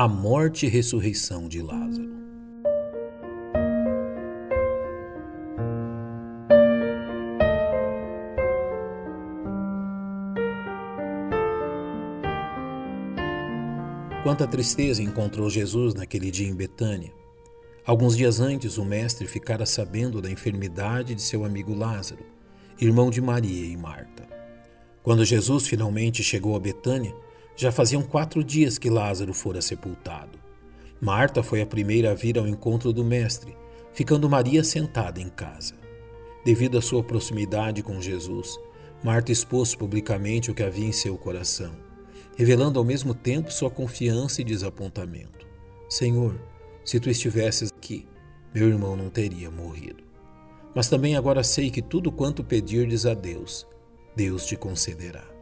a morte e ressurreição de Lázaro. Quanta tristeza encontrou Jesus naquele dia em Betânia. Alguns dias antes, o mestre ficara sabendo da enfermidade de seu amigo Lázaro, irmão de Maria e Marta. Quando Jesus finalmente chegou a Betânia, já faziam quatro dias que Lázaro fora sepultado. Marta foi a primeira a vir ao encontro do Mestre, ficando Maria sentada em casa. Devido à sua proximidade com Jesus, Marta expôs publicamente o que havia em seu coração, revelando ao mesmo tempo sua confiança e desapontamento. Senhor, se tu estivesses aqui, meu irmão não teria morrido. Mas também agora sei que tudo quanto pedirdes a Deus, Deus te concederá.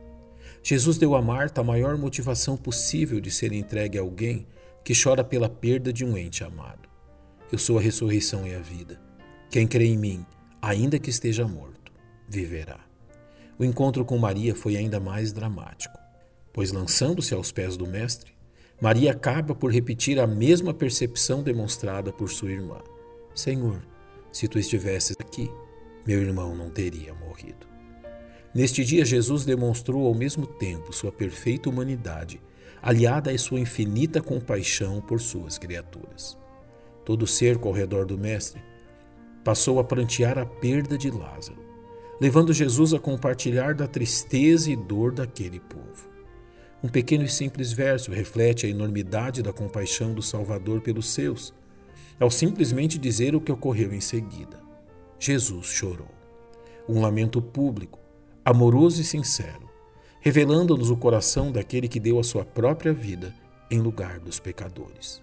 Jesus deu a Marta a maior motivação possível de ser entregue a alguém que chora pela perda de um ente amado. Eu sou a ressurreição e a vida. Quem crê em mim, ainda que esteja morto, viverá. O encontro com Maria foi ainda mais dramático, pois lançando-se aos pés do Mestre, Maria acaba por repetir a mesma percepção demonstrada por sua irmã: Senhor, se tu estivesses aqui, meu irmão não teria morrido. Neste dia, Jesus demonstrou ao mesmo tempo sua perfeita humanidade, aliada à sua infinita compaixão por suas criaturas. Todo o cerco ao redor do Mestre passou a prantear a perda de Lázaro, levando Jesus a compartilhar da tristeza e dor daquele povo. Um pequeno e simples verso reflete a enormidade da compaixão do Salvador pelos seus, ao simplesmente dizer o que ocorreu em seguida. Jesus chorou. Um lamento público, amoroso e sincero, revelando-nos o coração daquele que deu a sua própria vida em lugar dos pecadores.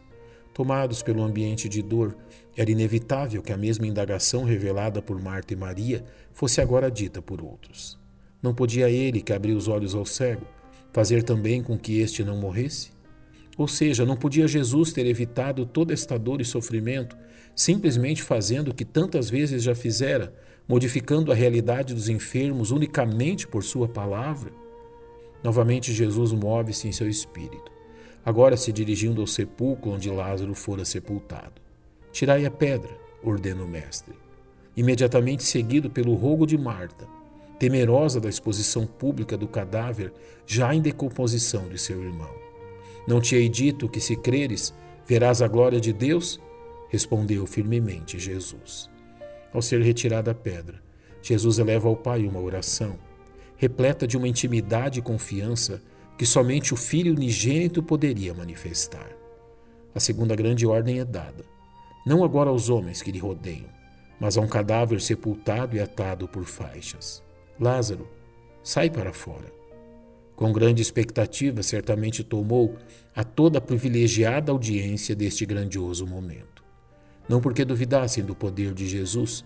Tomados pelo ambiente de dor, era inevitável que a mesma indagação revelada por Marta e Maria fosse agora dita por outros. Não podia ele, que abriu os olhos ao cego, fazer também com que este não morresse? Ou seja, não podia Jesus ter evitado toda esta dor e sofrimento simplesmente fazendo o que tantas vezes já fizera, modificando a realidade dos enfermos unicamente por Sua palavra? Novamente, Jesus move-se em seu espírito, agora se dirigindo ao sepulcro onde Lázaro fora sepultado. Tirai a pedra, ordena o Mestre. Imediatamente seguido pelo rogo de Marta, temerosa da exposição pública do cadáver já em decomposição de seu irmão. Não te hei dito que, se creres, verás a glória de Deus? Respondeu firmemente Jesus. Ao ser retirada a pedra, Jesus eleva ao Pai uma oração, repleta de uma intimidade e confiança que somente o Filho unigênito poderia manifestar. A segunda grande ordem é dada, não agora aos homens que lhe rodeiam, mas a um cadáver sepultado e atado por faixas. Lázaro, sai para fora. Com grande expectativa, certamente tomou a toda a privilegiada audiência deste grandioso momento não porque duvidassem do poder de Jesus,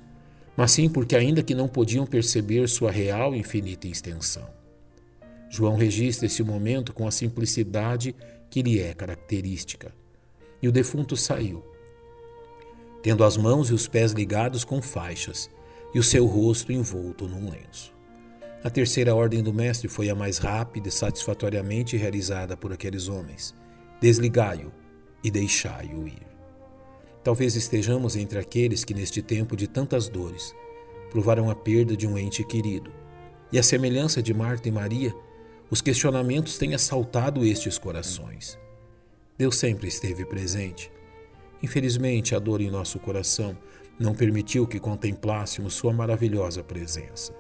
mas sim porque, ainda que não podiam perceber sua real e infinita extensão. João registra esse momento com a simplicidade que lhe é característica. E o defunto saiu, tendo as mãos e os pés ligados com faixas e o seu rosto envolto num lenço. A terceira ordem do Mestre foi a mais rápida e satisfatoriamente realizada por aqueles homens: desligai-o e deixai-o ir. Talvez estejamos entre aqueles que, neste tempo de tantas dores, provaram a perda de um ente querido. E a semelhança de Marta e Maria, os questionamentos têm assaltado estes corações. Deus sempre esteve presente. Infelizmente, a dor em nosso coração não permitiu que contemplássemos Sua maravilhosa presença.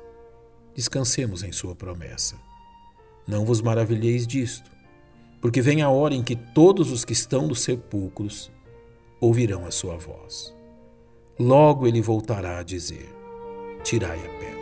Descansemos em Sua promessa. Não vos maravilheis disto, porque vem a hora em que todos os que estão nos sepulcros ouvirão a sua voz. Logo ele voltará a dizer: Tirai a pedra.